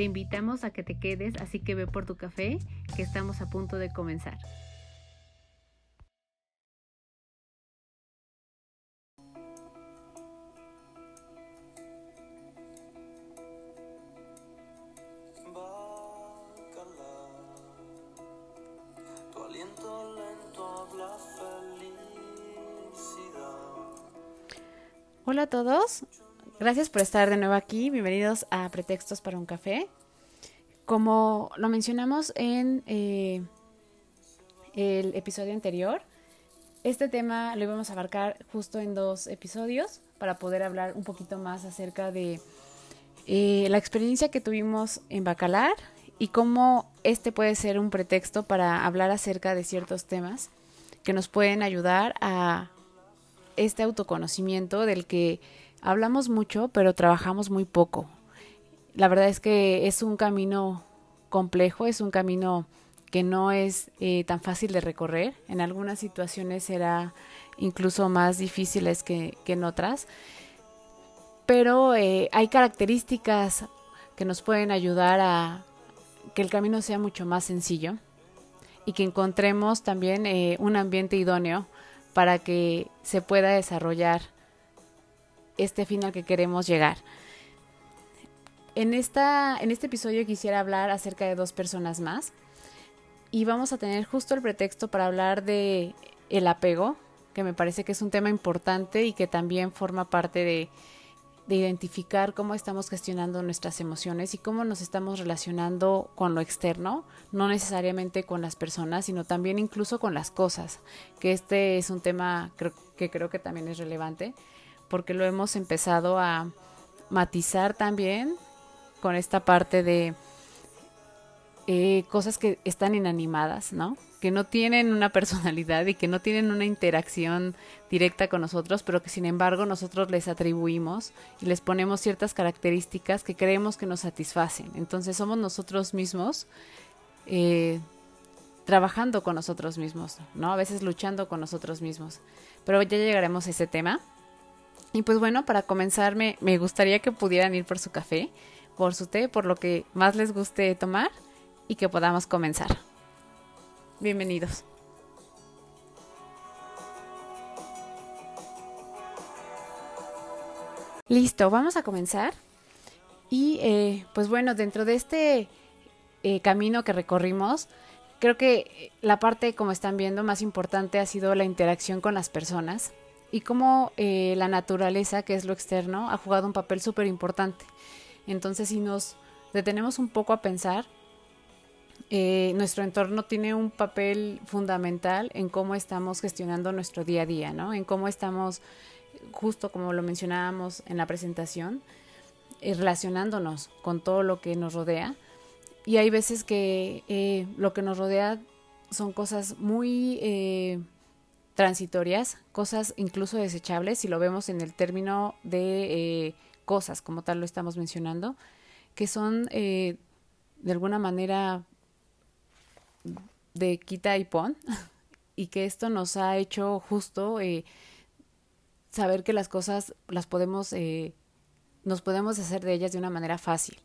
Te invitamos a que te quedes, así que ve por tu café, que estamos a punto de comenzar. Hola a todos, Gracias por estar de nuevo aquí. Bienvenidos a Pretextos para un Café. Como lo mencionamos en eh, el episodio anterior, este tema lo íbamos a abarcar justo en dos episodios para poder hablar un poquito más acerca de eh, la experiencia que tuvimos en Bacalar y cómo este puede ser un pretexto para hablar acerca de ciertos temas que nos pueden ayudar a este autoconocimiento del que hablamos mucho, pero trabajamos muy poco. La verdad es que es un camino complejo, es un camino que no es eh, tan fácil de recorrer. En algunas situaciones será incluso más difíciles que, en otras. Pero eh, hay características que nos pueden ayudar a que el camino sea mucho más sencillo y que encontremos también eh, un ambiente idóneo para que se pueda desarrollar este fin al que queremos llegar. En, esta, en este episodio quisiera hablar acerca de dos personas más y vamos a tener justo el pretexto para hablar de el apego, que me parece que es un tema importante y que también forma parte de, de identificar cómo estamos gestionando nuestras emociones y cómo nos estamos relacionando con lo externo, no necesariamente con las personas, sino también incluso con las cosas, que este es un tema que creo que también es relevante porque lo hemos empezado a matizar también con esta parte de eh, cosas que están inanimadas, ¿no? Que no tienen una personalidad y que no tienen una interacción directa con nosotros, pero que sin embargo nosotros les atribuimos y les ponemos ciertas características que creemos que nos satisfacen. Entonces somos nosotros mismos eh, trabajando con nosotros mismos, ¿no? A veces luchando con nosotros mismos. Pero ya llegaremos a ese tema. Y pues bueno, para comenzar me, gustaría que pudieran ir por su café, por su té, por lo que más les guste tomar y que podamos comenzar. Bienvenidos. Listo, vamos a comenzar. Y eh, pues bueno, dentro de este eh, camino que recorrimos, creo que la parte, como están viendo, más importante ha sido la interacción con las personas y cómo eh, la naturaleza, que es lo externo, ha jugado un papel súper importante. Entonces, si nos detenemos un poco a pensar, eh, nuestro entorno tiene un papel fundamental en cómo estamos gestionando nuestro día a día, ¿no? En cómo estamos, justo como lo mencionábamos en la presentación, eh, relacionándonos con todo lo que nos rodea. Y hay veces que lo que nos rodea son cosas muy transitorias, cosas incluso desechables, si lo vemos en el término de eh, cosas, como tal lo estamos mencionando, que son eh, de alguna manera de quita y pon, y que esto nos ha hecho justo eh, saber que las cosas las podemos, nos podemos hacer de ellas de una manera fácil.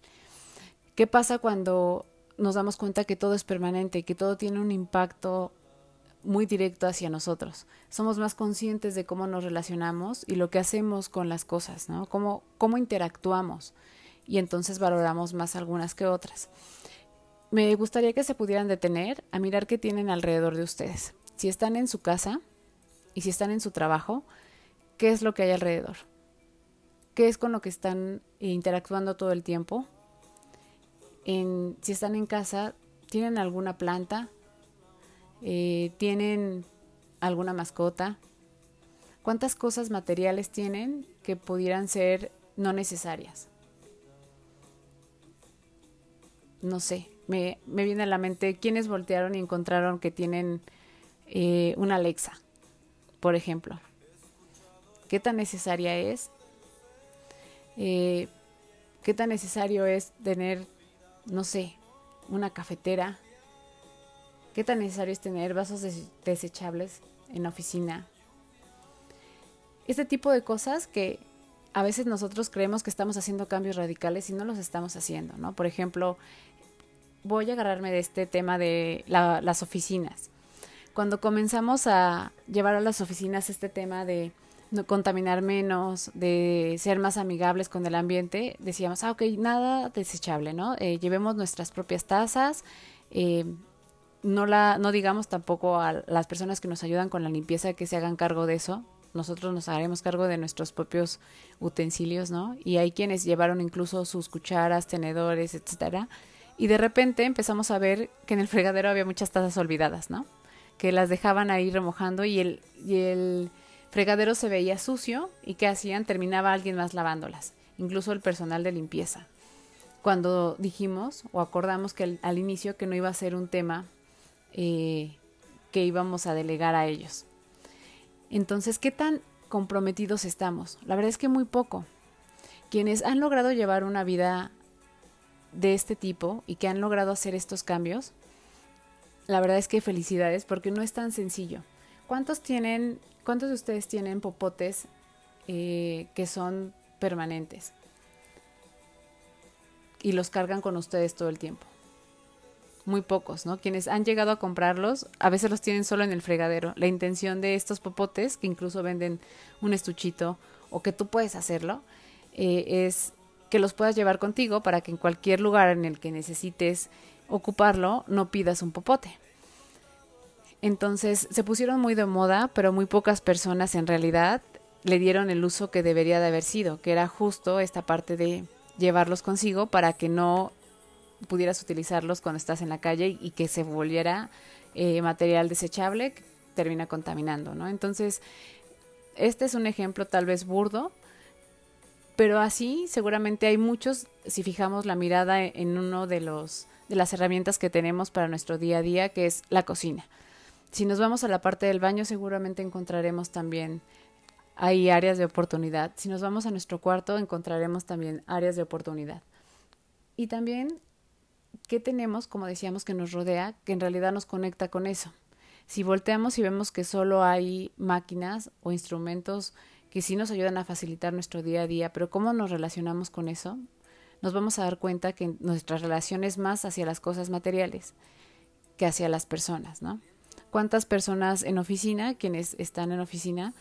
¿Qué pasa cuando nos damos cuenta que todo es permanente, que todo tiene un impacto muy directo hacia nosotros. Somos más conscientes de cómo nos relacionamos y lo que hacemos con las cosas, ¿no? Cómo, cómo interactuamos y entonces valoramos más algunas que otras. Me gustaría que se pudieran detener a mirar qué tienen alrededor de ustedes. Si están en su casa y si están en su trabajo, ¿qué es lo que hay alrededor? ¿Qué es con lo que están interactuando todo el tiempo? Si están en casa, ¿tienen alguna planta? Eh, tienen alguna mascota, cuántas cosas materiales tienen que pudieran ser no necesarias. No sé, me, me viene a la mente quienes voltearon y encontraron que tienen eh, una Alexa, por ejemplo. ¿Qué tan necesaria es? Eh, ¿Qué tan necesario es tener, no sé, una cafetera? ¿Qué tan necesario es tener vasos desechables en la oficina? Este tipo de cosas que a veces nosotros creemos que estamos haciendo cambios radicales y no los estamos haciendo, ¿no? Por ejemplo, voy a agarrarme de este tema de las oficinas. Cuando comenzamos a llevar a las oficinas este tema de no contaminar menos, de ser más amigables con el ambiente, decíamos, ah, ok, nada desechable, ¿no? Eh, llevemos nuestras propias tazas, eh, no, la, no digamos tampoco a las personas que nos ayudan con la limpieza que se hagan cargo de eso, nosotros nos haremos cargo de nuestros propios utensilios, ¿no? Y hay quienes llevaron incluso sus cucharas, tenedores, etcétera, y de repente empezamos a ver que en el fregadero había muchas tazas olvidadas, ¿no? Que las dejaban ahí remojando y el, y el fregadero se veía sucio y ¿qué hacían? Terminaba alguien más lavándolas, incluso el personal de limpieza. Cuando dijimos o acordamos que al inicio que no iba a ser un tema eh, que íbamos a delegar a ellos. Entonces, ¿qué tan comprometidos estamos? La verdad es que muy poco. Quienes han logrado llevar una vida de este tipo y que han logrado hacer estos cambios, la verdad es que felicidades porque no es tan sencillo. ¿Cuántos tienen ¿Cuántos de ustedes tienen popotes eh, que son permanentes? Y los cargan con ustedes todo el tiempo. Muy pocos, ¿no? Quienes han llegado a comprarlos, a veces los tienen solo en el fregadero. La intención de estos popotes, que incluso venden un estuchito o que tú puedes hacerlo, eh, es que los puedas llevar contigo para que en cualquier lugar en el que necesites ocuparlo no pidas un popote. Entonces se pusieron muy de moda, pero muy pocas personas en realidad le dieron el uso que debería de haber sido, que era justo esta parte de llevarlos consigo para que no pudieras utilizarlos cuando estás en la calle y, que se volviera eh, material desechable termina contaminando, ¿no? Entonces, este es un ejemplo tal vez burdo, pero así seguramente hay muchos, si fijamos la mirada en uno de los de las herramientas que tenemos para nuestro día a día, que es la cocina. Si nos vamos a la parte del baño, seguramente encontraremos también hay áreas de oportunidad. Si nos vamos a nuestro cuarto, encontraremos también áreas de oportunidad. Y también, ¿qué tenemos, como decíamos, que nos rodea, que en realidad nos conecta con eso? Si volteamos y vemos que solo hay máquinas o instrumentos que sí nos ayudan a facilitar nuestro día a día, pero ¿cómo nos relacionamos con eso? Nos vamos a dar cuenta que nuestra relación es más hacia las cosas materiales que hacia las personas, ¿no? cuántas personas en oficina, quienes están en oficina,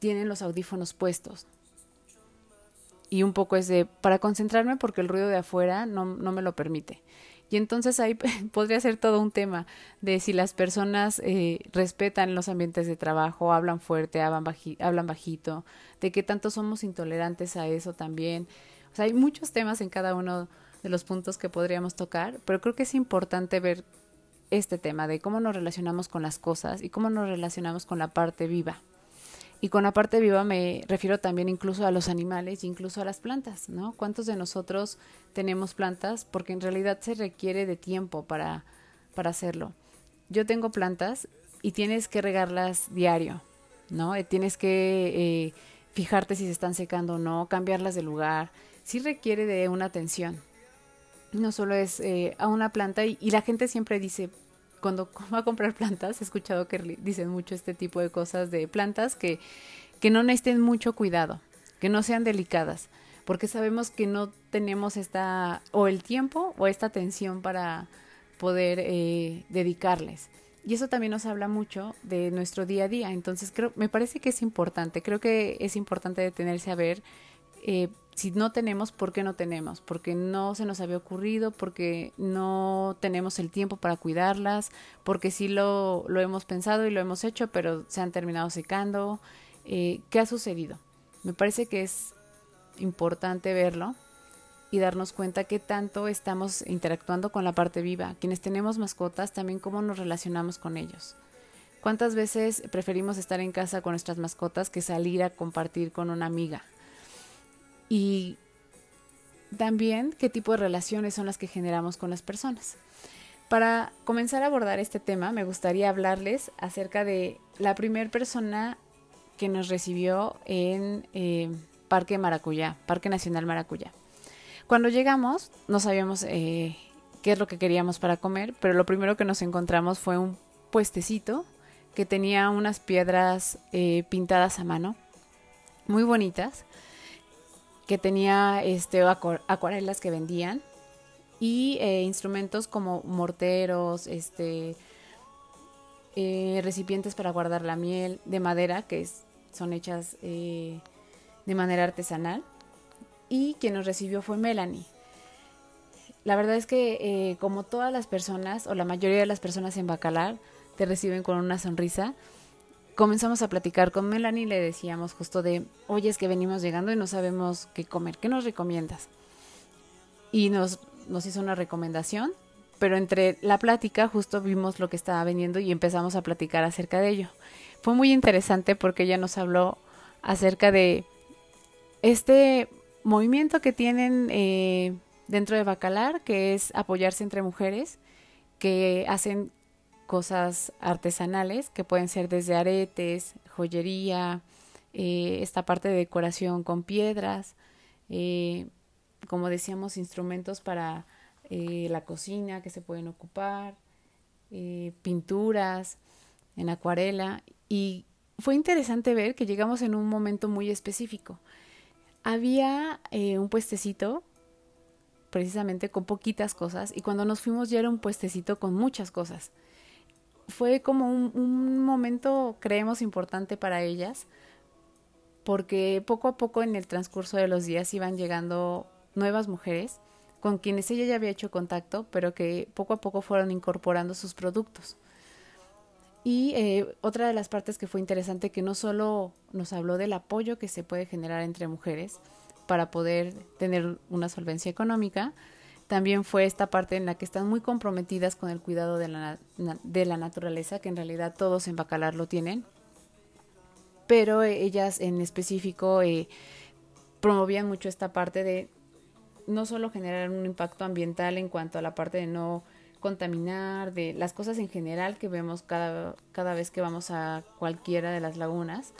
tienen los audífonos puestos. Y un poco es de, para concentrarme porque el ruido de afuera no, no me lo permite. Y entonces ahí podría ser todo un tema de si las personas eh, respetan los ambientes de trabajo, hablan fuerte, hablan, hablan bajito, de qué tanto somos intolerantes a eso también. O sea, hay muchos temas en cada uno de los puntos que podríamos tocar, pero creo que es importante ver este tema de cómo nos relacionamos con las cosas y cómo nos relacionamos con la parte viva. Y con la parte viva me refiero también incluso a los animales, incluso a las plantas, ¿no? ¿Cuántos de nosotros tenemos plantas? Porque en realidad se requiere de tiempo para, para hacerlo. Yo tengo plantas y tienes que regarlas diario, ¿no? Eh, tienes que eh, fijarte si se están secando o no, cambiarlas de lugar. Sí requiere de una atención. No solo es eh, a una planta y la gente siempre dice, cuando va a comprar plantas, he escuchado que dicen mucho este tipo de cosas de plantas que, que no necesiten mucho cuidado, que no sean delicadas, porque sabemos que no tenemos esta, o el tiempo o esta atención para poder eh, dedicarles. Y eso también nos habla mucho de nuestro día a día. Entonces, creo, me parece que es importante. Creo que es importante detenerse a ver eh, si no tenemos, ¿por qué no tenemos? Porque no se nos había ocurrido, porque no tenemos el tiempo para cuidarlas, porque sí lo, lo hemos pensado y lo hemos hecho, pero se han terminado secando. Eh, ¿Qué ha sucedido? Me parece que es importante verlo y darnos cuenta que tanto estamos interactuando con la parte viva. Quienes tenemos mascotas, también cómo nos relacionamos con ellos. ¿Cuántas veces preferimos estar en casa con nuestras mascotas que salir a compartir con una amiga? Y también qué tipo de relaciones son las que generamos con las personas. Para comenzar a abordar este tema, me gustaría hablarles acerca de la primera persona que nos recibió en eh, Parque Maracuyá, Parque Nacional Maracuyá. Cuando llegamos, no sabíamos eh, qué es lo que queríamos para comer, pero lo primero que nos encontramos fue un puestecito que tenía unas piedras eh, pintadas a mano, muy bonitas, que tenía este, acuarelas que vendían y eh, instrumentos como morteros, este, eh, recipientes para guardar la miel de madera que son hechas eh, de manera artesanal y quien nos recibió fue Melanie. La verdad es que como todas las personas o la mayoría de las personas en Bacalar te reciben con una sonrisa, comenzamos a platicar con Melanie y le decíamos justo de, oye, es que venimos llegando y no sabemos qué comer, ¿qué nos recomiendas? Y nos nos hizo una recomendación, pero entre la plática justo vimos lo que estaba vendiendo y empezamos a platicar acerca de ello. Fue muy interesante porque ella nos habló acerca de este movimiento que tienen eh, dentro de Bacalar, que es apoyarse entre mujeres que hacen cosas artesanales, que pueden ser desde aretes, joyería, eh, esta parte de decoración con piedras, eh, como decíamos, instrumentos para eh, la cocina que se pueden ocupar, pinturas en acuarela y fue interesante ver que llegamos en un momento muy específico. Había un puestecito precisamente con poquitas cosas y cuando nos fuimos ya era un puestecito con muchas cosas. Fue como un, momento, creemos, importante para ellas porque poco a poco en el transcurso de los días iban llegando nuevas mujeres con quienes ella ya había hecho contacto, pero que poco a poco fueron incorporando sus productos. Y eh, otra de las partes que fue interesante, que no solo nos habló del apoyo que se puede generar entre mujeres para poder tener una solvencia económica, también fue esta parte en la que están muy comprometidas con el cuidado de la, de la naturaleza, que en realidad todos en Bacalar lo tienen, pero ellas en específico eh, promovían mucho esta parte de no solo generar un impacto ambiental en cuanto a la parte de no contaminar, de las cosas en general que vemos cada, cada vez que vamos a cualquiera de las lagunas,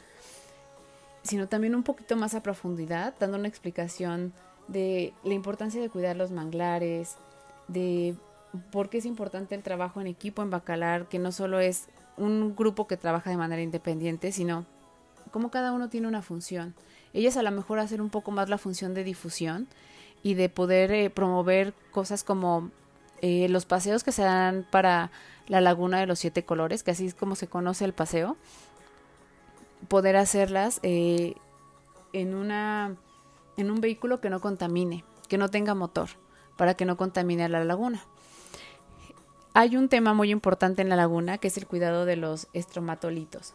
sino también un poquito más a profundidad, dando una explicación de la importancia de cuidar los manglares, de por qué es importante el trabajo en equipo en Bacalar, que no solo es un grupo que trabaja de manera independiente, sino cómo cada uno tiene una función. Ellas a lo mejor hacen un poco más la función de difusión y de poder eh, promover cosas como eh, los paseos que se dan para la Laguna de los Siete Colores, que así es como se conoce el paseo, poder hacerlas eh, en, una, en un vehículo que no contamine, que no tenga motor, para que no contamine la laguna. Hay un tema muy importante en la laguna que es el cuidado de los estromatolitos.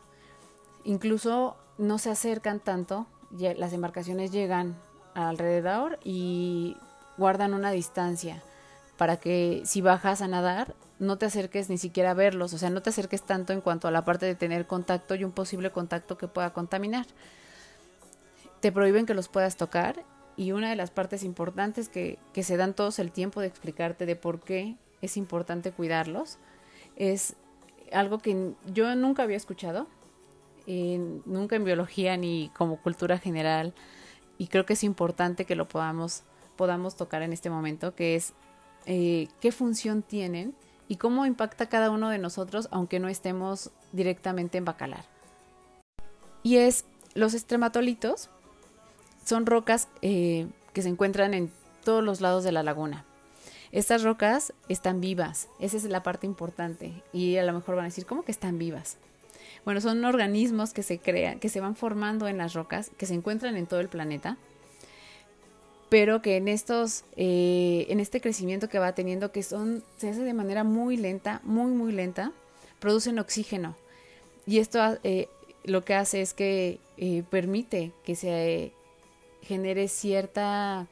Incluso no se acercan tanto, las embarcaciones llegan alrededor y guardan una distancia para que si bajas a nadar no te acerques ni siquiera a verlos, o sea, no te acerques tanto en cuanto a la parte de tener contacto y un posible contacto que pueda contaminar. Te prohíben que los puedas tocar y una de las partes importantes que, que se dan todos el tiempo de explicarte de por qué es importante cuidarlos es algo que yo nunca había escuchado, nunca en biología ni como cultura general y creo que es importante que lo podamos, podamos tocar en este momento, que es eh, qué función tienen y cómo impacta cada uno de nosotros aunque no estemos directamente en Bacalar. Y es los estrematolitos, son rocas eh, que se encuentran en todos los lados de la laguna. Estas rocas están vivas, esa es la parte importante. Y a lo mejor van a decir, ¿cómo que están vivas? Bueno, son organismos que se crean, que se van formando en las rocas, que se encuentran en todo el planeta, pero que en estos, eh, en este crecimiento que va teniendo, que son, se hace de manera muy lenta, muy, muy lenta, producen oxígeno. Y esto eh, lo que hace es que permite que se genere cierta,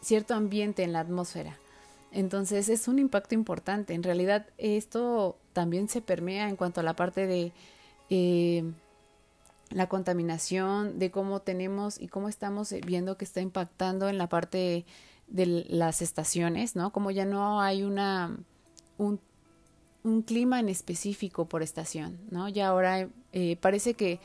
cierto ambiente en la atmósfera. Entonces es un impacto importante. En realidad esto también se permea en cuanto a la parte de eh, la contaminación, de cómo tenemos y cómo estamos viendo que está impactando en la parte de las estaciones, ¿no? Como ya no hay una un, un clima en específico por estación, ¿no? Ya ahora eh, parece que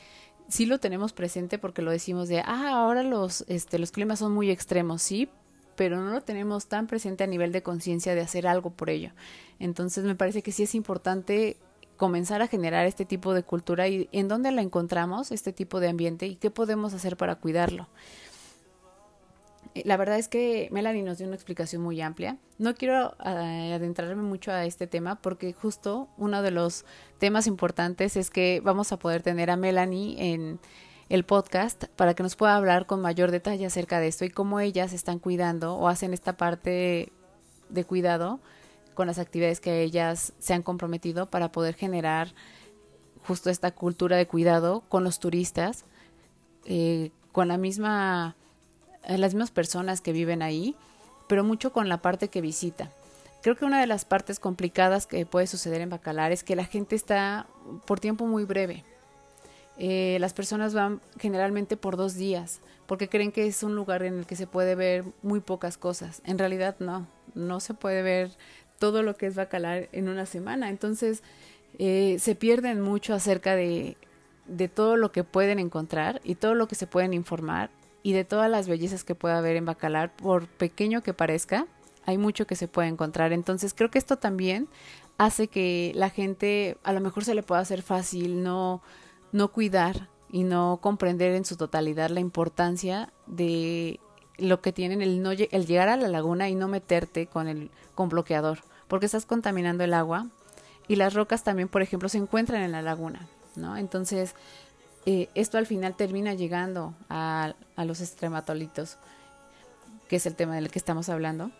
sí lo tenemos presente porque lo decimos de, ah, ahora los, este, los climas son muy extremos, sí, pero no lo tenemos tan presente a nivel de conciencia de hacer algo por ello. Entonces me parece que sí es importante comenzar a generar este tipo de cultura y en dónde la encontramos, este tipo de ambiente y qué podemos hacer para cuidarlo. Eh, la verdad es que Melanie nos dio una explicación muy amplia. No quiero eh, adentrarme mucho a este tema porque justo uno de los temas importantes es que vamos a poder tener a Melanie en el podcast para que nos pueda hablar con mayor detalle acerca de esto y cómo ellas están cuidando o hacen esta parte de cuidado con las actividades que ellas se han comprometido para poder generar justo esta cultura de cuidado con los turistas, eh, con la misma, las mismas personas que viven ahí, pero mucho con la parte que visita. Creo que una de las partes complicadas que puede suceder en Bacalar es que la gente está por tiempo muy breve. Eh, las personas van generalmente por dos días porque creen que es un lugar en el que se puede ver muy pocas cosas. En realidad no, no se puede ver todo lo que es Bacalar en una semana. Entonces, eh, se pierden mucho acerca de, de todo lo que pueden encontrar y todo lo que se pueden informar y de todas las bellezas que pueda haber en Bacalar, por pequeño que parezca, hay mucho que se puede encontrar. Entonces, creo que esto también hace que la gente a lo mejor se le pueda hacer fácil no, no cuidar y no comprender en su totalidad la importancia de lo que tienen el no el llegar a la laguna y no meterte con el con bloqueador porque estás contaminando el agua y las rocas también, por ejemplo, se encuentran en la laguna, ¿no? Entonces, eh, esto al final termina llegando a, a los estrematolitos, que es el tema del que estamos hablando,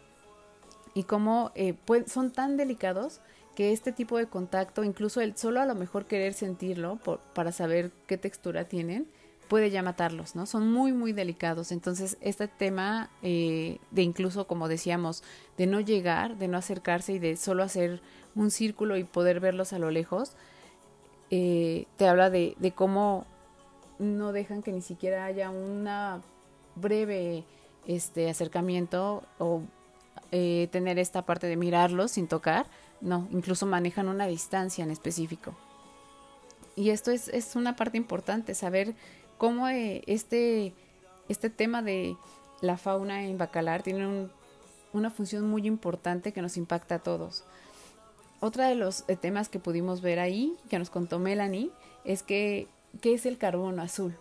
y cómo eh, son tan delicados que este tipo de contacto, incluso el solo a lo mejor querer sentirlo por, para saber qué textura tienen, puede ya matarlos, ¿no? Son muy, muy delicados. Entonces, este tema eh, de incluso, como decíamos, de no llegar, de no acercarse y de solo hacer un círculo y poder verlos a lo lejos, eh, te habla de, cómo no dejan que ni siquiera haya una breve este acercamiento o eh, tener esta parte de mirarlos sin tocar, no, incluso manejan una distancia en específico. Y esto es, es una parte importante, saber cómo eh, este, este tema de la fauna en Bacalar tiene una función muy importante que nos impacta a todos. Otra de los eh, temas que pudimos ver ahí, que nos contó Melanie, es que, ¿qué es el carbono azul?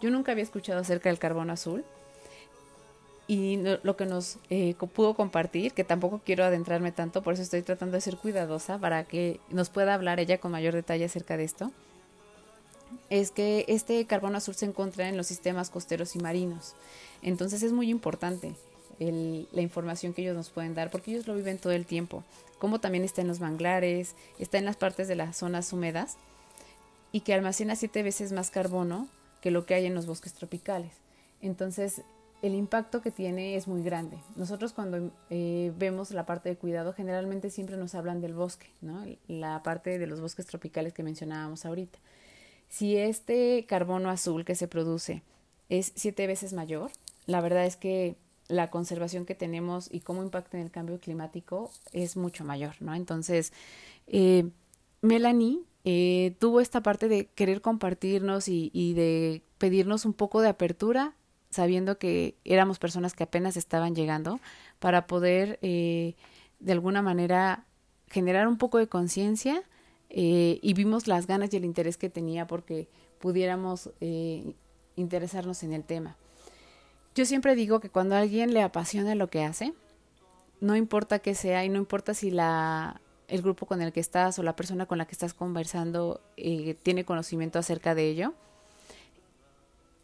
Yo nunca había escuchado acerca del carbono azul y lo que nos eh, pudo compartir, que tampoco quiero adentrarme tanto, por eso estoy tratando de ser cuidadosa para que nos pueda hablar ella con mayor detalle acerca de esto, es que este carbono azul se encuentra en los sistemas costeros y marinos. Entonces es muy importante la información que ellos nos pueden dar porque ellos lo viven todo el tiempo. Como también está en los manglares, está en las partes de las zonas húmedas y que almacena siete veces más carbono que lo que hay en los bosques tropicales. Entonces el impacto que tiene es muy grande. Nosotros cuando eh, vemos la parte de cuidado, generalmente siempre nos hablan del bosque, ¿no? la parte de los bosques tropicales que mencionábamos ahorita. Si este carbono azul que se produce es siete veces mayor, la verdad es que la conservación que tenemos y cómo impacta en el cambio climático es mucho mayor, ¿no? Entonces, eh, Melanie eh, tuvo esta parte de querer compartirnos y, de pedirnos un poco de apertura, sabiendo que éramos personas que apenas estaban llegando, para poder eh, de alguna manera generar un poco de conciencia eh, y vimos las ganas y el interés que tenía porque pudiéramos eh, interesarnos en el tema. Yo siempre digo que cuando a alguien le apasiona lo que hace, no importa qué sea y no importa si la, el grupo con el que estás o la persona con la que estás conversando eh, tiene conocimiento acerca de ello,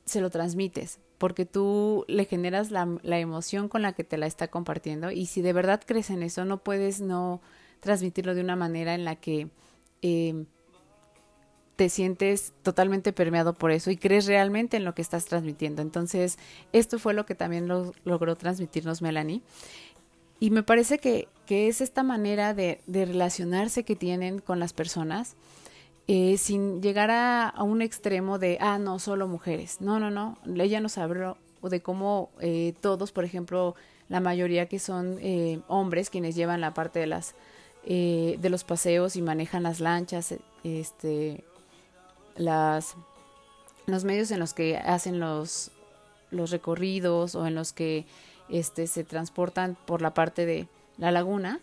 se lo transmites, porque tú le generas la, emoción con la que te la está compartiendo y si de verdad crees en eso, no puedes no transmitirlo de una manera en la que eh, te sientes totalmente permeado por eso y crees realmente en lo que estás transmitiendo. Entonces, esto fue lo que también lo, logró transmitirnos Melanie. Y me parece que, que es esta manera de, relacionarse que tienen con las personas eh, sin llegar a, un extremo de, ah, no, solo mujeres. No, no, no. Ella nos habló de cómo eh, todos, por ejemplo, la mayoría que son eh, hombres quienes llevan la parte de las de los paseos y manejan las lanchas, este, las los medios en los que hacen los los recorridos o en los que este, se transportan por la parte de la laguna,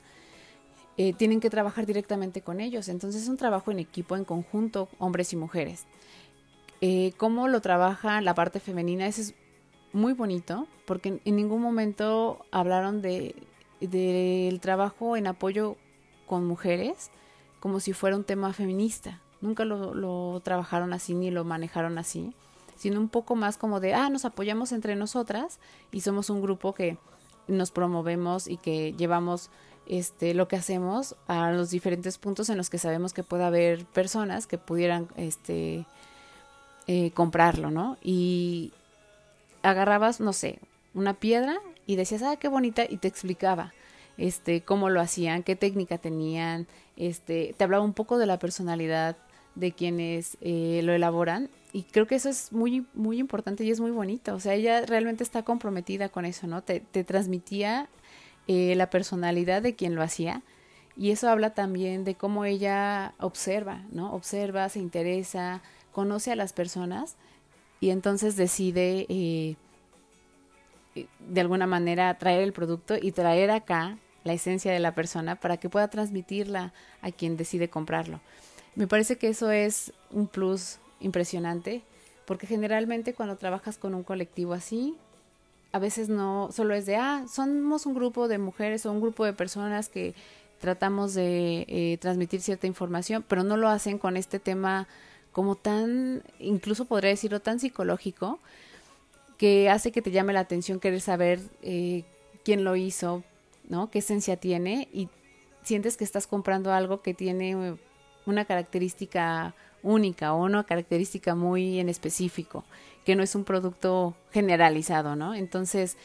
eh, tienen que trabajar directamente con ellos. Entonces es un trabajo en equipo, en conjunto, hombres y mujeres. Eh, ¿Cómo lo trabaja la parte femenina? Eso es muy bonito, porque en, ningún momento hablaron de del trabajo en apoyo con mujeres como si fuera un tema feminista. Nunca lo, lo trabajaron así ni lo manejaron así sino un poco más como de, ah, nos apoyamos entre nosotras y somos un grupo que nos promovemos y que llevamos este lo que hacemos a los diferentes puntos en los que sabemos que puede haber personas que pudieran este eh, comprarlo, ¿no? Y agarrabas, no sé, una piedra y decías, ah, qué bonita, y te explicaba este cómo lo hacían, qué técnica tenían, este, te hablaba un poco de la personalidad de quienes eh, lo elaboran y creo que eso es muy, muy importante y es muy bonito. O sea, ella realmente está comprometida con eso, ¿no? Te, transmitía eh, la personalidad de quien lo hacía. Y eso habla también de cómo ella observa, ¿no? Observa, se interesa, conoce a las personas y entonces decide eh, de alguna manera traer el producto y traer acá la esencia de la persona para que pueda transmitirla a quien decide comprarlo. Me parece que eso es un plus impresionante, porque generalmente cuando trabajas con un colectivo así, a veces no solo es de, ah, somos un grupo de mujeres o un grupo de personas que tratamos de eh, transmitir cierta información, pero no lo hacen con este tema como tan, incluso podría decirlo, tan psicológico, que hace que te llame la atención querer saber eh, quién lo hizo, ¿no? ¿Qué esencia tiene? Y sientes que estás comprando algo que tiene una característica única o una característica muy en específico, que no es un producto generalizado, ¿no? Entonces,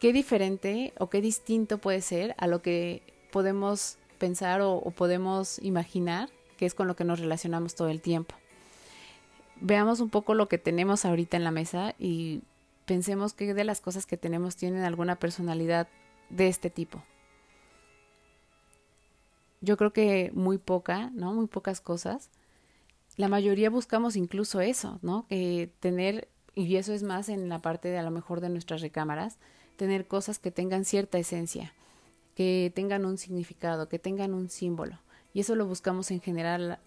¿qué diferente o qué distinto puede ser a lo que podemos pensar o, podemos imaginar, que es con lo que nos relacionamos todo el tiempo? Veamos un poco lo que tenemos ahorita en la mesa y pensemos qué de las cosas que tenemos tienen alguna personalidad de este tipo yo creo que muy poca, ¿no? Muy pocas cosas la mayoría buscamos incluso eso, ¿no? Que tener, y eso es más en la parte de a lo mejor de nuestras recámaras, tener cosas que tengan cierta esencia, que tengan un significado, que tengan un símbolo. Y eso lo buscamos en general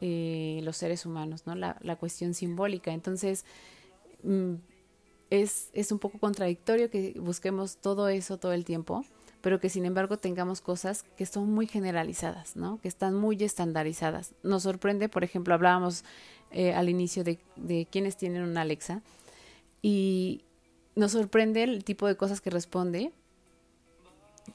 eh, los seres humanos, ¿no? La, cuestión simbólica. Entonces, mm, es, es un poco contradictorio que busquemos todo eso todo el tiempo pero que sin embargo tengamos cosas que son muy generalizadas, ¿no? Que están muy estandarizadas. Nos sorprende, por ejemplo, hablábamos eh, al inicio de, de quienes tienen una Alexa y nos sorprende el tipo de cosas que responde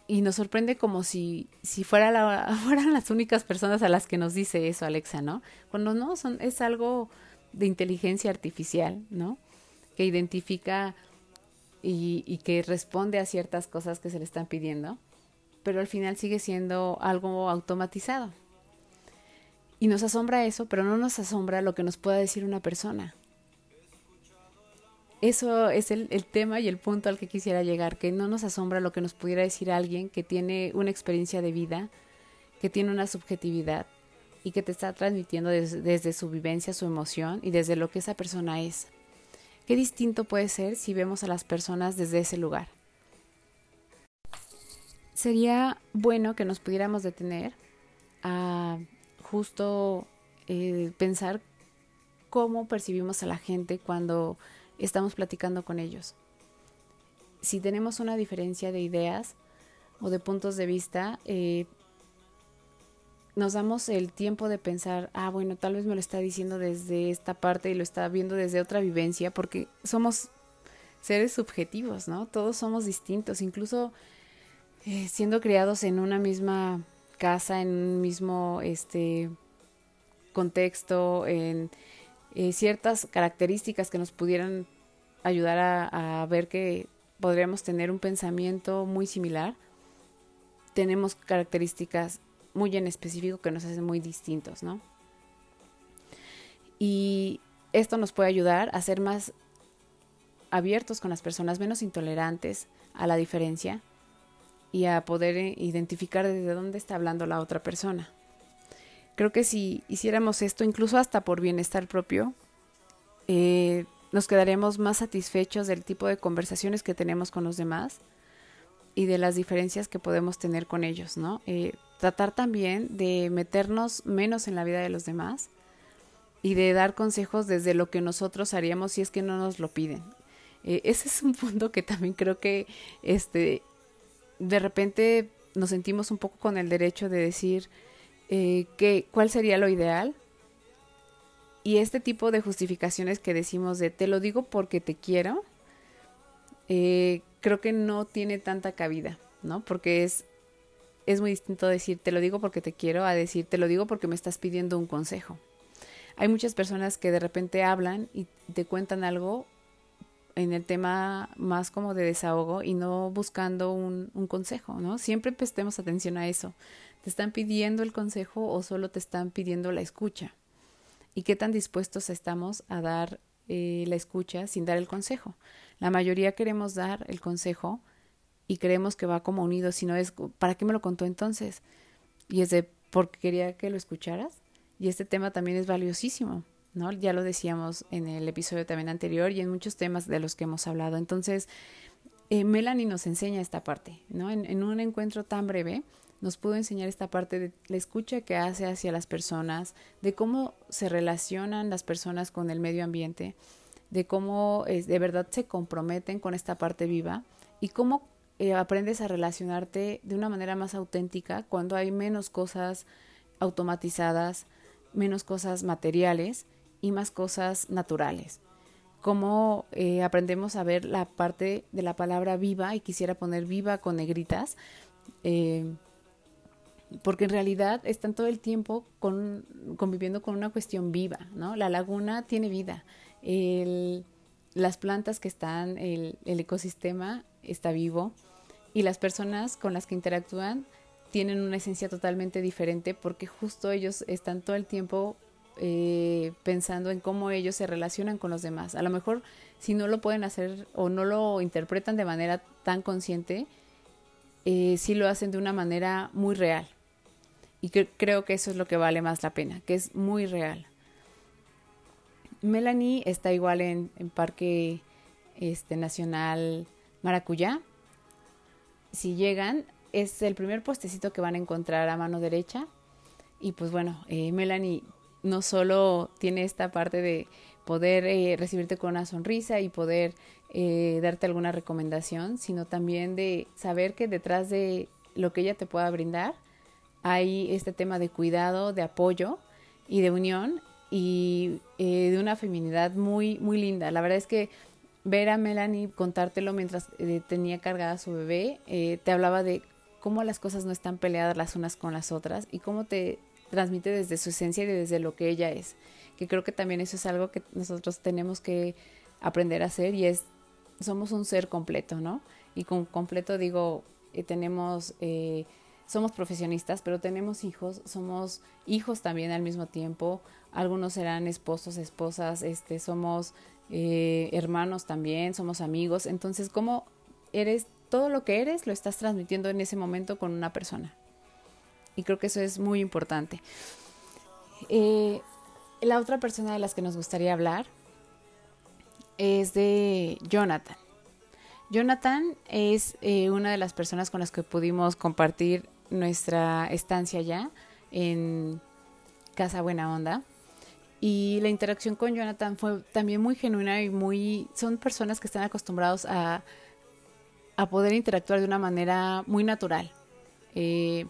y nos sorprende como si, si fuera la, fueran las únicas personas a las que nos dice eso Alexa, ¿no? Cuando no, son, es algo de inteligencia artificial, ¿no? Que identifica y, que responde a ciertas cosas que se le están pidiendo, pero al final sigue siendo algo automatizado. Y nos asombra eso, pero no nos asombra lo que nos pueda decir una persona. Eso es el, el, tema y el punto al que quisiera llegar, que no nos asombra lo que nos pudiera decir alguien que tiene una experiencia de vida, que tiene una subjetividad y que te está transmitiendo desde su vivencia, su emoción y desde lo que esa persona es. Qué distinto puede ser si vemos a las personas desde ese lugar. Sería bueno que nos pudiéramos detener a justo eh, pensar cómo percibimos a la gente cuando estamos platicando con ellos. Si tenemos una diferencia de ideas o de puntos de vista, eh, nos damos el tiempo de pensar, ah, bueno, tal vez me lo está diciendo desde esta parte y lo está viendo desde otra vivencia, porque somos seres subjetivos, ¿no? Todos somos distintos, incluso eh, siendo criados en una misma casa, en un mismo este contexto, en eh, ciertas características que nos pudieran ayudar a, a ver que podríamos tener un pensamiento muy similar. Tenemos características muy en específico que nos hacen muy distintos, ¿no? Y esto nos puede ayudar a ser más abiertos con las personas, menos intolerantes a la diferencia y a poder eh, identificar desde dónde está hablando la otra persona. Creo que si hiciéramos esto, incluso hasta por bienestar propio, eh, nos quedaríamos más satisfechos del tipo de conversaciones que tenemos con los demás y de las diferencias que podemos tener con ellos, ¿no? Eh, tratar también de meternos menos en la vida de los demás y de dar consejos desde lo que nosotros haríamos si es que no nos lo piden. Eh, ese es un punto que también creo que este de repente nos sentimos un poco con el derecho de decir eh, que, cuál sería lo ideal. Y este tipo de justificaciones que decimos de te lo digo porque te quiero, eh, creo que no tiene tanta cabida, ¿no? Porque es, es muy distinto decir te lo digo porque te quiero a decir te lo digo porque me estás pidiendo un consejo. Hay muchas personas que de repente hablan y te cuentan algo en el tema más como de desahogo y no buscando un, un consejo, ¿no? Siempre prestemos atención a eso. ¿Te están pidiendo el consejo o solo te están pidiendo la escucha? ¿Y qué tan dispuestos estamos a dar eh, la escucha sin dar el consejo? La mayoría queremos dar el consejo y creemos que va como unido, si no es, ¿para qué me lo contó entonces? Y es de, porque quería que lo escucharas. Y este tema también es valiosísimo. ¿no? Ya lo decíamos en el episodio también anterior y en muchos temas de los que hemos hablado. Entonces, eh, Melanie nos enseña esta parte, ¿no? En, un encuentro tan breve nos pudo enseñar esta parte de la escucha que hace hacia las personas, de cómo se relacionan las personas con el medio ambiente, de cómo de verdad se comprometen con esta parte viva y cómo eh, aprendes a relacionarte de una manera más auténtica cuando hay menos cosas automatizadas, menos cosas materiales y más cosas naturales. Cómo eh, aprendemos a ver la parte de la palabra viva, y quisiera poner viva con negritas, eh, porque en realidad están todo el tiempo con, conviviendo con una cuestión viva, ¿no? La laguna tiene vida, las plantas que están, el, el ecosistema está vivo y las personas con las que interactúan tienen una esencia totalmente diferente porque justo ellos están todo el tiempo eh, pensando en cómo ellos se relacionan con los demás. A lo mejor si no lo pueden hacer o no lo interpretan de manera tan consciente, eh, sí lo hacen de una manera muy real. Y creo que eso es lo que vale más la pena, que es muy real. Melanie está igual en, Parque este, Nacional Maracuyá. Si llegan, es el primer puestecito que van a encontrar a mano derecha. Y pues bueno, eh, Melanie no solo tiene esta parte de poder eh, recibirte con una sonrisa y poder eh, darte alguna recomendación, sino también de saber que detrás de lo que ella te pueda brindar hay este tema de cuidado, de apoyo y de unión y eh, de una feminidad muy, muy linda. La verdad es que ver a Melanie contártelo mientras tenía cargada su bebé, te hablaba de cómo las cosas no están peleadas las unas con las otras y cómo te transmite desde su esencia y desde lo que ella es. Que creo que también eso es algo que nosotros tenemos que aprender a hacer y es, somos un ser completo, ¿no? Y con completo digo, eh, tenemos, eh, somos profesionistas, pero tenemos hijos, somos hijos también al mismo tiempo, algunos serán esposos, esposas, este, somos eh, hermanos también, somos amigos, entonces, ¿cómo eres? Todo lo que eres lo estás transmitiendo en ese momento con una persona. Y creo que eso es muy importante. Eh, la otra persona de las que nos gustaría hablar es de Jonathan. Jonathan es eh, una de las personas con las que pudimos compartir nuestra estancia ya en Casa Buena Onda. Y la interacción con Jonathan fue también muy genuina y muy... Son personas que están acostumbrados a, a poder interactuar de una manera muy natural. Eh,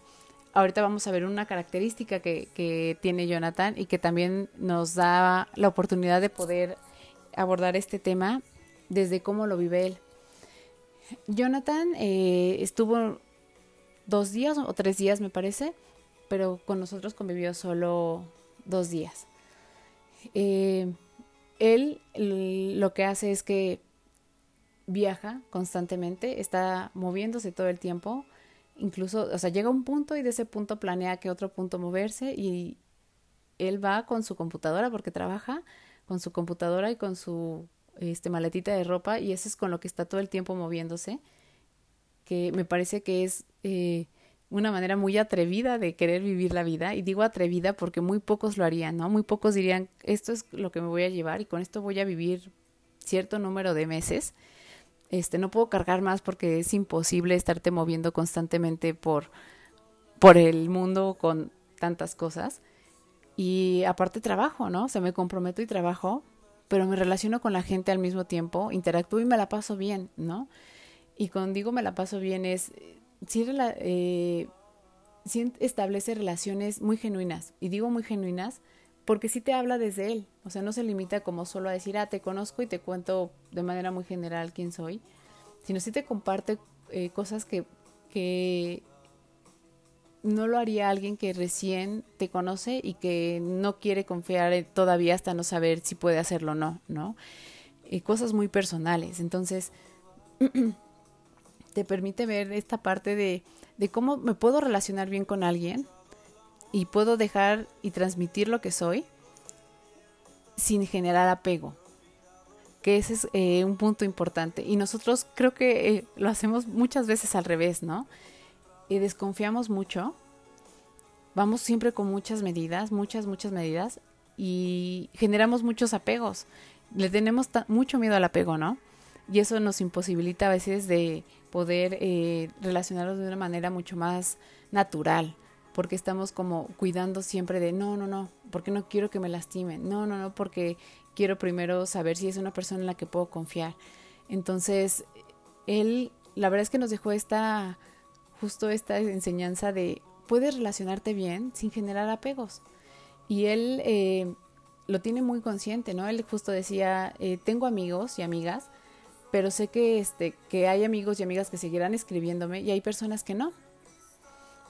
ahorita vamos a ver una característica que, tiene Jonathan y que también nos da la oportunidad de poder abordar este tema desde cómo lo vive él. Jonathan eh, estuvo dos días o tres días, me parece, pero con nosotros convivió solo dos días. Eh, él lo que hace es que viaja constantemente, está moviéndose todo el tiempo, incluso, o sea, llega a un punto y de ese punto planea que otro punto moverse y él va con su computadora porque trabaja con su computadora y con su este maletita de ropa y eso es con lo que está todo el tiempo moviéndose, que me parece que es eh, una manera muy atrevida de querer vivir la vida y digo atrevida porque muy pocos lo harían, ¿no? Muy pocos dirían, esto es lo que me voy a llevar y con esto voy a vivir cierto número de meses. Este, no puedo cargar más porque es imposible estarte moviendo constantemente por, por el mundo con tantas cosas. Y aparte trabajo, ¿no? O sea, me comprometo y trabajo, pero me relaciono con la gente al mismo tiempo, interactúo y me la paso bien, ¿no? Y cuando digo me la paso bien es, sí, eh, establece relaciones muy genuinas. Y digo muy genuinas porque sí te habla desde él. O sea, no se limita como solo a decir, ah, te conozco y te cuento de manera muy general quién soy, sino sí te comparte eh, cosas que, que no lo haría alguien que recién te conoce y que no quiere confiar todavía hasta no saber si puede hacerlo o no, ¿no? Y cosas muy personales. Entonces, te permite ver esta parte de, de cómo me puedo relacionar bien con alguien y puedo dejar y transmitir lo que soy sin generar apego, que ese es eh, un punto importante. Y nosotros creo que eh, lo hacemos muchas veces al revés, ¿no? Y desconfiamos mucho, vamos siempre con muchas medidas, muchas, muchas medidas, y generamos muchos apegos. Le tenemos mucho miedo al apego, ¿no? Y eso nos imposibilita a veces de poder eh, relacionarnos de una manera mucho más natural, porque estamos como cuidando siempre de no, no, no, porque no quiero que me lastimen, no, no, no, porque quiero primero saber si es una persona en la que puedo confiar. Entonces, él, la verdad es que nos dejó esta, justo esta enseñanza de puedes relacionarte bien sin generar apegos. Y él eh, lo tiene muy consciente, ¿no? Él justo decía, eh, tengo amigos y amigas, pero sé que, este, que hay amigos y amigas que seguirán escribiéndome y hay personas que no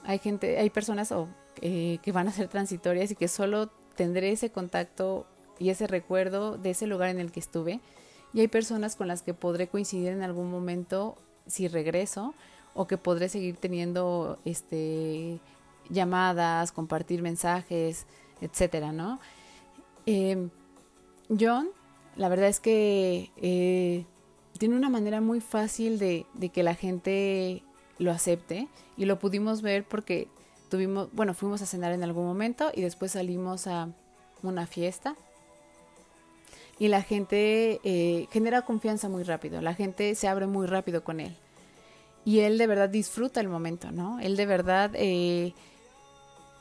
hay gente, hay personas eh, que van a ser transitorias y que solo tendré ese contacto y ese recuerdo de ese lugar en el que estuve. Y hay personas con las que podré coincidir en algún momento si regreso o que podré seguir teniendo este llamadas, compartir mensajes, etcétera, ¿no? Em, John, la verdad es que eh, tiene una manera muy fácil de, de que la gente lo acepte y lo pudimos ver porque tuvimos, bueno, fuimos a cenar en algún momento y después salimos a una fiesta y la gente eh, genera confianza muy rápido, la gente se abre muy rápido con él y él de verdad disfruta el momento, ¿no? Él de verdad eh,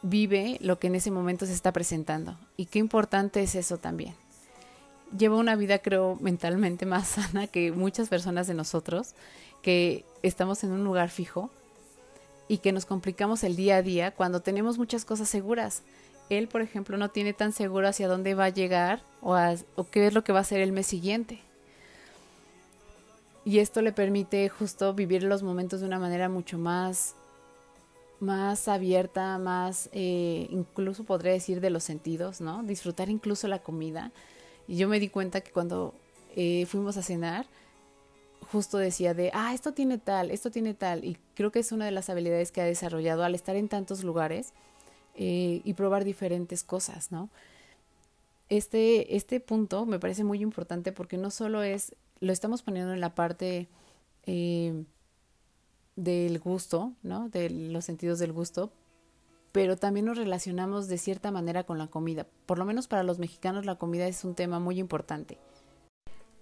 vive lo que en ese momento se está presentando y qué importante es eso también. Lleva una vida, creo, mentalmente más sana que muchas personas de nosotros que estamos en un lugar fijo y que nos complicamos el día a día cuando tenemos muchas cosas seguras. Él, por ejemplo, no tiene tan seguro hacia dónde va a llegar o, o qué es lo que va a ser el mes siguiente. Y esto le permite justo vivir los momentos de una manera mucho más, más abierta, más, eh, incluso podría decir de los sentidos, ¿no? Disfrutar incluso la comida. Y yo me di cuenta que cuando eh, fuimos a cenar, justo decía de, ah, esto tiene tal, esto tiene tal, y creo que es una de las habilidades que ha desarrollado al estar en tantos lugares eh, y probar diferentes cosas, ¿no? Este, este punto me parece muy importante porque no solo es, lo estamos poniendo en la parte eh, del gusto, ¿no? De los sentidos del gusto, pero también nos relacionamos de cierta manera con la comida. Por lo menos para los mexicanos la comida es un tema muy importante.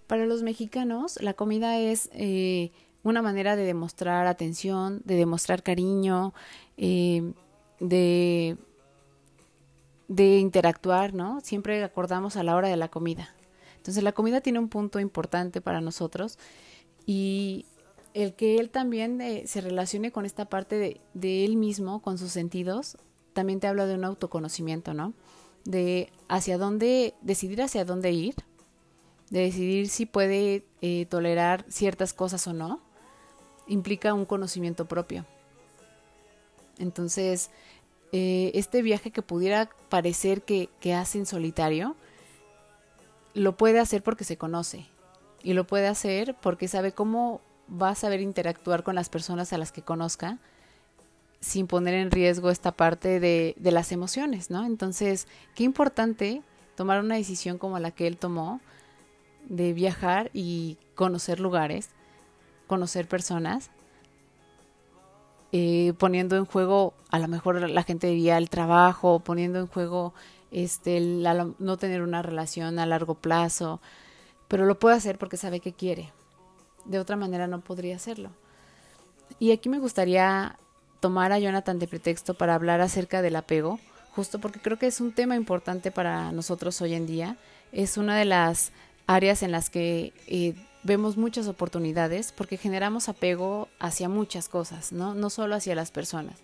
Para los mexicanos, la comida es eh, una manera de demostrar atención, de demostrar cariño, eh, de, interactuar, ¿no? Siempre acordamos a la hora de la comida. Entonces la comida tiene un punto importante para nosotros y el que él también eh, se relacione con esta parte de, de, él mismo, con sus sentidos, también te habla de un autoconocimiento, ¿no? De hacia dónde, decidir hacia dónde ir, de decidir si puede eh, tolerar ciertas cosas o no, implica un conocimiento propio. Entonces, eh, este viaje que pudiera parecer que, que hace en solitario, lo puede hacer porque se conoce y lo puede hacer porque sabe cómo va a saber interactuar con las personas a las que conozca sin poner en riesgo esta parte de, las emociones, ¿no? Entonces, qué importante tomar una decisión como la que él tomó, de viajar y conocer lugares, conocer personas, eh, poniendo en juego, a lo mejor la gente diría el trabajo, poniendo en juego este, el, no tener una relación a largo plazo, pero lo puede hacer porque sabe que quiere. De otra manera no podría hacerlo. Y aquí me gustaría tomar a Jonathan de pretexto para hablar acerca del apego, justo porque creo que es un tema importante para nosotros hoy en día. Es una de las áreas en las que eh, vemos muchas oportunidades porque generamos apego hacia muchas cosas, ¿no? No solo hacia las personas.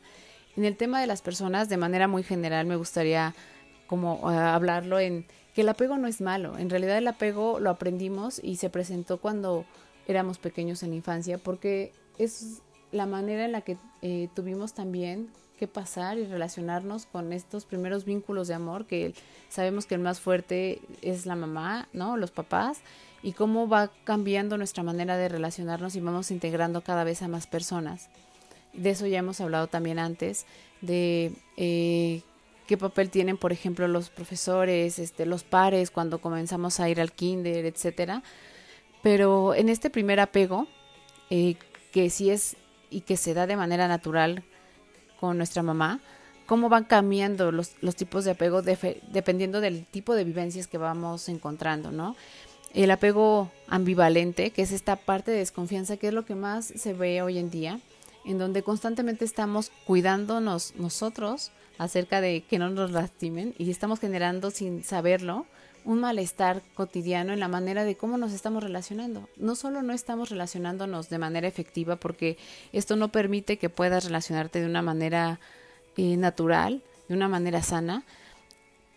En el tema de las personas, de manera muy general, me gustaría como eh, hablarlo en que el apego no es malo. En realidad el apego lo aprendimos y se presentó cuando éramos pequeños en la infancia porque es la manera en la que eh, tuvimos también que pasar y relacionarnos con estos primeros vínculos de amor que sabemos que el más fuerte es la mamá, ¿no? Los papás y cómo va cambiando nuestra manera de relacionarnos y vamos integrando cada vez a más personas. De eso ya hemos hablado también antes, de eh, qué papel tienen, por ejemplo, los profesores, este, los pares cuando comenzamos a ir al kinder, etcétera. Pero en este primer apego, eh, que sí es y que se da de manera natural con nuestra mamá, cómo van cambiando los, los tipos de apego dependiendo del tipo de vivencias que vamos encontrando, ¿no? El apego ambivalente, que es esta parte de desconfianza, que es lo que más se ve hoy en día, en donde constantemente estamos cuidándonos nosotros acerca de que no nos lastimen y estamos generando sin saberlo un malestar cotidiano en la manera de cómo nos estamos relacionando. No solo no estamos relacionándonos de manera efectiva porque esto no permite que puedas relacionarte de una manera eh, natural, de una manera sana,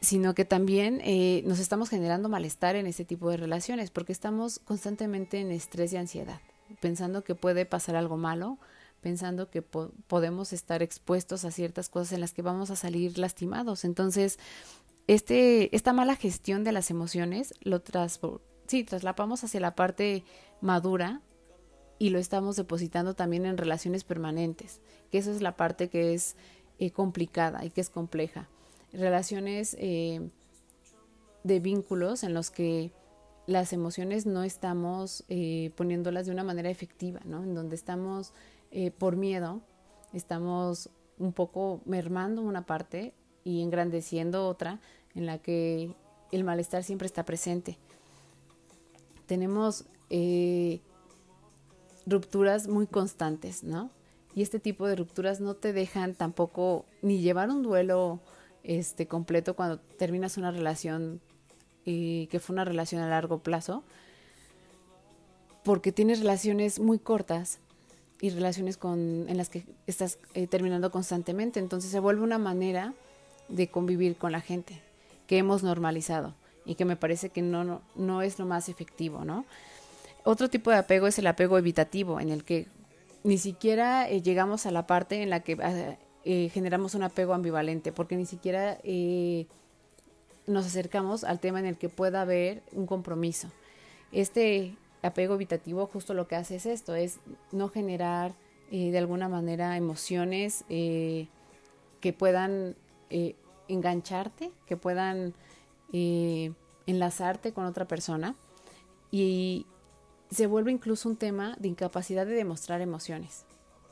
sino que también eh, nos estamos generando malestar en ese tipo de relaciones porque estamos constantemente en estrés y ansiedad, pensando que puede pasar algo malo, pensando que podemos estar expuestos a ciertas cosas en las que vamos a salir lastimados. Entonces, este, esta mala gestión de las emociones lo tras, sí, traslapamos hacia la parte madura y lo estamos depositando también en relaciones permanentes, que esa es la parte que es eh, complicada y que es compleja. Relaciones eh, de vínculos en los que las emociones no estamos eh, poniéndolas de una manera efectiva, ¿no? En donde estamos por miedo, estamos un poco mermando una parte y engrandeciendo otra, en la que el malestar siempre está presente. Tenemos eh, rupturas muy constantes, ¿no? Y este tipo de rupturas no te dejan tampoco ni llevar un duelo este completo cuando terminas una relación y que fue una relación a largo plazo, porque tienes relaciones muy cortas y relaciones con en las que estás eh, terminando constantemente, entonces se vuelve una manera de convivir con la gente que hemos normalizado y que me parece que no, no, es lo más efectivo, ¿no? Otro tipo de apego es el apego evitativo, en el que ni siquiera eh, llegamos a la parte en la que ah, eh, generamos un apego ambivalente, porque ni siquiera eh, nos acercamos al tema en el que pueda haber un compromiso. Este apego evitativo justo lo que hace es esto, es no generar de alguna manera emociones que puedan engancharte, que puedan eh, enlazarte con otra persona y se vuelve incluso un tema de incapacidad de demostrar emociones.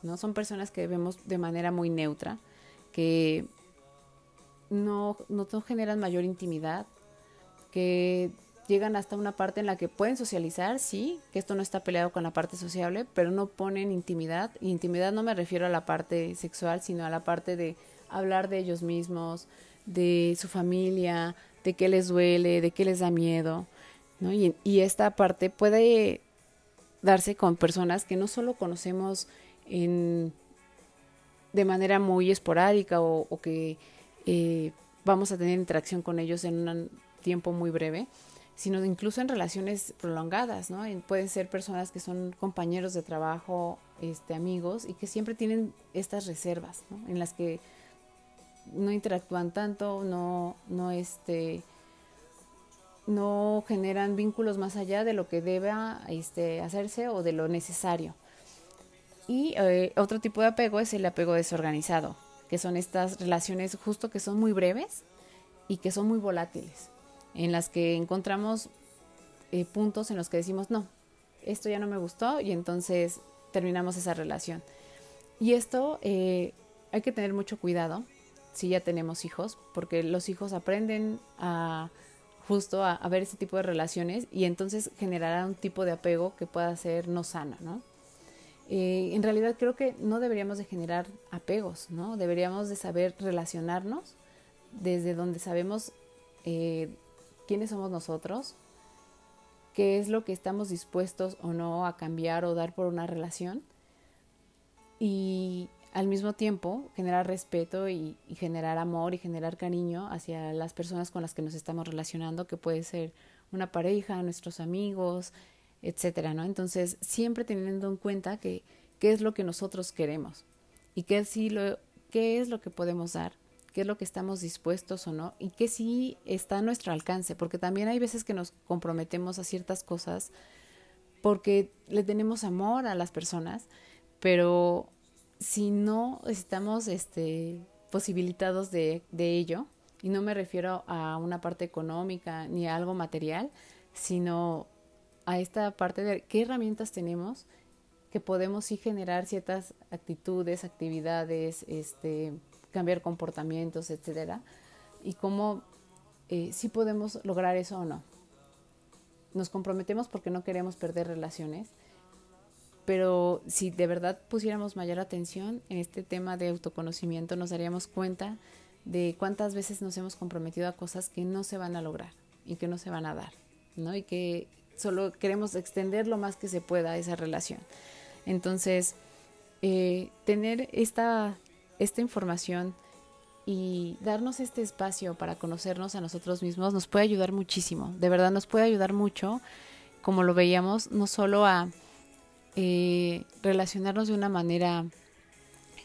¿no? Son personas que vemos de manera muy neutra, que no, no, generan mayor intimidad, que llegan hasta una parte en la que pueden socializar, sí, que esto no está peleado con la parte sociable, pero no ponen intimidad. Y intimidad no me refiero a la parte sexual, sino a la parte de hablar de ellos mismos, de su familia, de qué les duele, de qué les da miedo, ¿no? Y, esta parte puede darse con personas que no solo conocemos en, de manera muy esporádica o, que eh, vamos a tener interacción con ellos en un tiempo muy breve, sino incluso en relaciones prolongadas, ¿no? pueden ser personas que son compañeros de trabajo, este, amigos, y que siempre tienen estas reservas, ¿no? En las que no interactúan tanto, no, no, este, no generan vínculos más allá de lo que deba este, hacerse o de lo necesario. Y eh, otro tipo de apego es el apego desorganizado, que son estas relaciones justo que son muy breves y que son muy volátiles, en las que encontramos eh, puntos en los que decimos, no, esto ya no me gustó y entonces terminamos esa relación. Y esto eh, hay que tener mucho cuidado si ya tenemos hijos, porque los hijos aprenden a justo a, ver ese tipo de relaciones y entonces generará un tipo de apego que pueda ser no sano, ¿no? Eh, en realidad creo que no deberíamos de generar apegos, ¿no? Deberíamos de saber relacionarnos desde donde sabemos eh, quiénes somos nosotros, qué es lo que estamos dispuestos o no a cambiar o dar por una relación y al mismo tiempo generar respeto y, generar amor y generar cariño hacia las personas con las que nos estamos relacionando, que puede ser una pareja, nuestros amigos, etcétera, ¿no? Entonces, siempre teniendo en cuenta que qué es lo que nosotros queremos y qué, sí lo, qué es lo que podemos dar, qué es lo que estamos dispuestos o no y qué sí está a nuestro alcance, porque también hay veces que nos comprometemos a ciertas cosas porque le tenemos amor a las personas, pero si no estamos este, posibilitados de, de ello, y no me refiero a una parte económica ni a algo material, sino a esta parte de qué herramientas tenemos que podemos sí generar ciertas actitudes, actividades, este, cambiar comportamientos, etcétera, y cómo eh, sí podemos lograr eso o no. Nos comprometemos porque no queremos perder relaciones, pero si de verdad pusiéramos mayor atención en este tema de autoconocimiento, nos daríamos cuenta de cuántas veces nos hemos comprometido a cosas que no se van a lograr y que no se van a dar, ¿no? Y que solo queremos extender lo más que se pueda esa relación. Entonces, eh, tener esta, esta información y darnos este espacio para conocernos a nosotros mismos nos puede ayudar muchísimo, de verdad nos puede ayudar mucho, como lo veíamos, no solo a eh, relacionarnos de una manera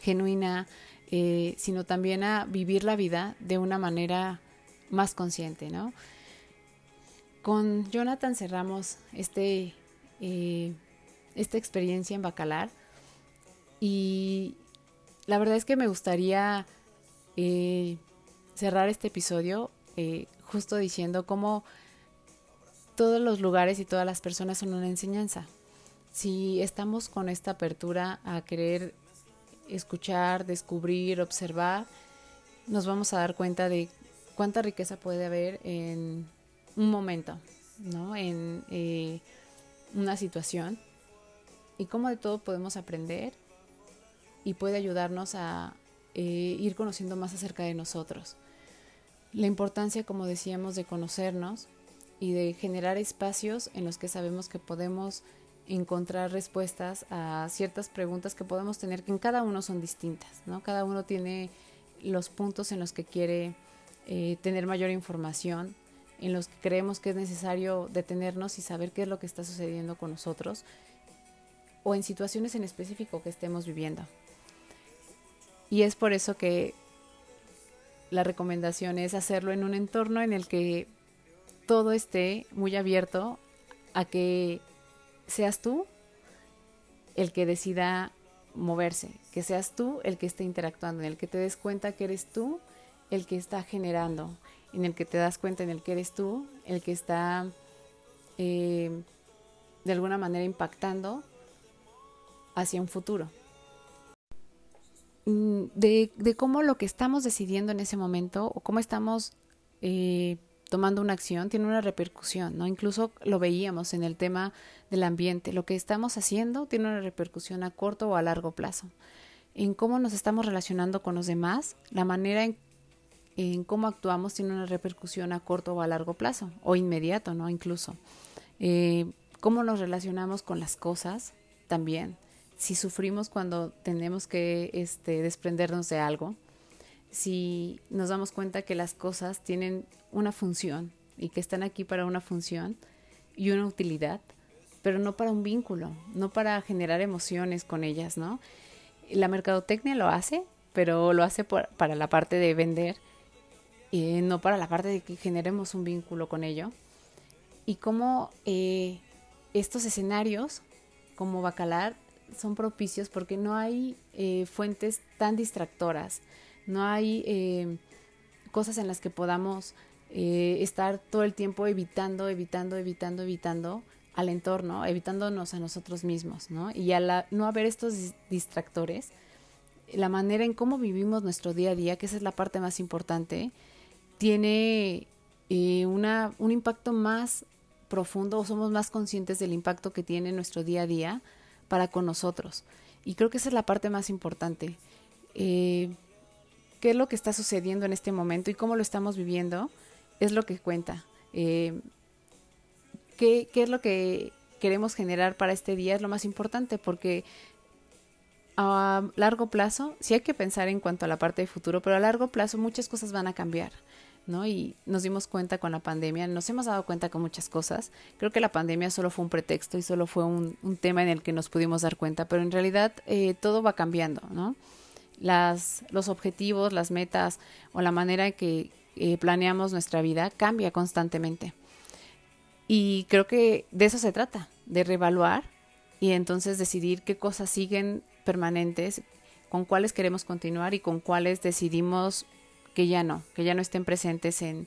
genuina, eh, sino también a vivir la vida de una manera más consciente, ¿no? Con Jonathan cerramos este, eh, esta experiencia en Bacalar y la verdad es que me gustaría cerrar este episodio justo diciendo cómo todos los lugares y todas las personas son una enseñanza. Si estamos con esta apertura a querer escuchar, descubrir, observar, nos vamos a dar cuenta de cuánta riqueza puede haber en un momento, ¿no? En eh, una situación y cómo de todo podemos aprender y puede ayudarnos a eh, ir conociendo más acerca de nosotros. La importancia, como decíamos, de conocernos y de generar espacios en los que sabemos que podemos encontrar respuestas a ciertas preguntas que podemos tener, que en cada uno son distintas, ¿no? Cada uno tiene los puntos en los que quiere eh, tener mayor información en los que creemos que es necesario detenernos y saber qué es lo que está sucediendo con nosotros o en situaciones en específico que estemos viviendo. Y es por eso que la recomendación es hacerlo en un entorno en el que todo esté muy abierto a que seas tú el que decida moverse, que seas tú el que esté interactuando, en el que te des cuenta que eres tú el que está generando, en el que te das cuenta en el que eres tú, el que está eh, de alguna manera impactando hacia un futuro. Mm, de, cómo lo que estamos decidiendo en ese momento o cómo estamos eh, tomando una acción tiene una repercusión, ¿no? Incluso lo veíamos en el tema del ambiente. Lo que estamos haciendo tiene una repercusión a corto o a largo plazo. En cómo nos estamos relacionando con los demás, la manera en cómo actuamos tiene una repercusión a corto o a largo plazo, o inmediato, ¿no? Incluso. Eh, cómo nos relacionamos con las cosas también. Si sufrimos cuando tenemos que este, desprendernos de algo, si nos damos cuenta que las cosas tienen una función y que están aquí para una función y una utilidad, pero no para un vínculo, no para generar emociones con ellas, ¿no? La mercadotecnia lo hace, pero lo hace para la parte de vender eh, no para la parte de que generemos un vínculo con ello. Y cómo eh, estos escenarios, como Bacalar, son propicios porque no hay eh, fuentes tan distractoras, no hay cosas en las que podamos eh, estar todo el tiempo evitando, evitando, evitando, evitando al entorno, evitándonos a nosotros mismos, ¿no? Y al no haber estos distractores, la manera en cómo vivimos nuestro día a día, que esa es la parte más importante, tiene eh, una, un impacto más profundo o somos más conscientes del impacto que tiene nuestro día a día para con nosotros. Y creo que esa es la parte más importante. Eh, ¿Qué es lo que está sucediendo en este momento y cómo lo estamos viviendo? Es lo que cuenta. Eh, ¿qué, ¿Qué es lo que queremos generar para este día? Es lo más importante porque a largo plazo, sí hay que pensar en cuanto a la parte de futuro, pero a largo plazo muchas cosas van a cambiar. ¿no? Y nos dimos cuenta con la pandemia, nos hemos dado cuenta con muchas cosas. Creo que la pandemia solo fue un pretexto y solo fue un, tema en el que nos pudimos dar cuenta, pero en realidad eh, todo va cambiando, ¿no? Las, los objetivos, las metas o la manera en que eh, planeamos nuestra vida cambia constantemente. Y creo que de eso se trata, de reevaluar y entonces decidir qué cosas siguen permanentes, con cuáles queremos continuar y con cuáles decidimos que ya no, que ya no estén presentes en,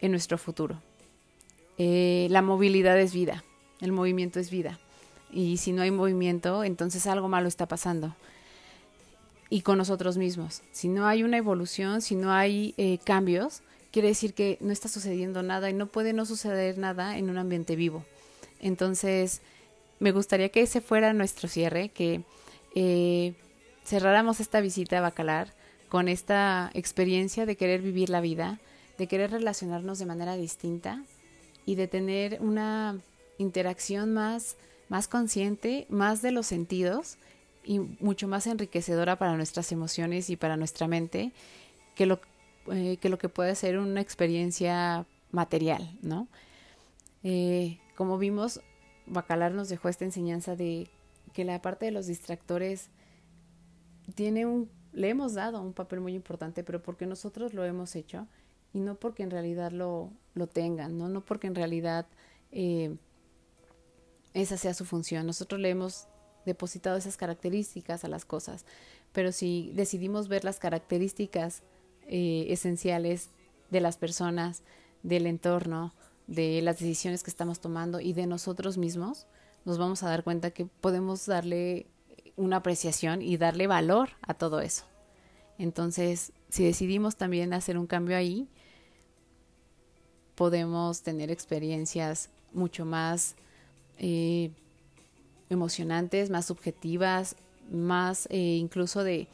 en nuestro futuro. Eh, la movilidad es vida, el movimiento es vida. Y si no hay movimiento, entonces algo malo está pasando. Y con nosotros mismos. Si no hay una evolución, si no hay eh, cambios, quiere decir que no está sucediendo nada y no puede no suceder nada en un ambiente vivo. Entonces, me gustaría que ese fuera nuestro cierre, que eh, cerráramos esta visita a Bacalar con esta experiencia de querer vivir la vida, de querer relacionarnos de manera distinta y de tener una interacción más, más consciente, más de los sentidos y mucho más enriquecedora para nuestras emociones y para nuestra mente que lo, eh, que, lo que puede ser una experiencia material, ¿no? Eh, como vimos, Bacalar nos dejó esta enseñanza de que la parte de los distractores tiene un le hemos dado un papel muy importante, pero porque nosotros lo hemos hecho y no porque en realidad lo, lo tengan, ¿no? no porque en realidad eh, esa sea su función. Nosotros le hemos depositado esas características a las cosas, pero si decidimos ver las características eh, esenciales de las personas, del entorno, de las decisiones que estamos tomando y de nosotros mismos, nos vamos a dar cuenta que podemos darle una apreciación y darle valor a todo eso. Entonces, si decidimos también hacer un cambio ahí, podemos tener experiencias mucho más eh, emocionantes, más subjetivas, más eh, incluso de,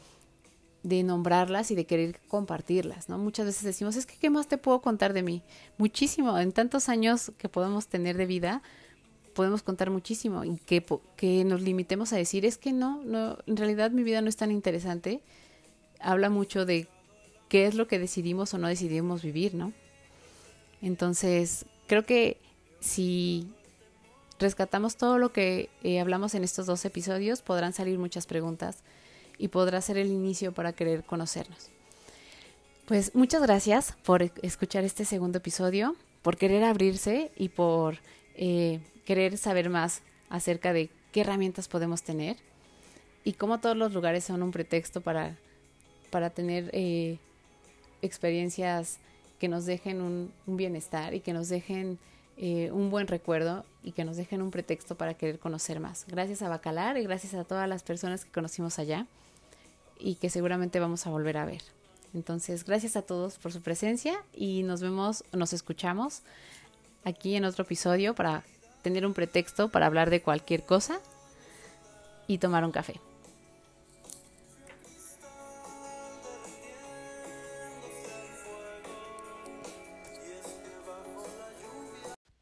de nombrarlas y de querer compartirlas, ¿no? Muchas veces decimos, es que, ¿qué más te puedo contar de mí? Muchísimo, en tantos años que podemos tener de vida, podemos contar muchísimo y que, que nos limitemos a decir es que no, no, en realidad mi vida no es tan interesante, habla mucho de qué es lo que decidimos o no decidimos vivir, ¿no? Entonces, creo que si rescatamos todo lo que eh, hablamos en estos dos episodios, podrán salir muchas preguntas y podrá ser el inicio para querer conocernos. Pues muchas gracias por escuchar este segundo episodio, por querer abrirse y por eh, querer saber más acerca de qué herramientas podemos tener y cómo todos los lugares son un pretexto para, para tener eh, experiencias que nos dejen un, bienestar y que nos dejen eh, un buen recuerdo y que nos dejen un pretexto para querer conocer más. Gracias a Bacalar y gracias a todas las personas que conocimos allá y que seguramente vamos a volver a ver. Entonces, gracias a todos por su presencia y nos vemos, nos escuchamos aquí en otro episodio para tener un pretexto para hablar de cualquier cosa y tomar un café.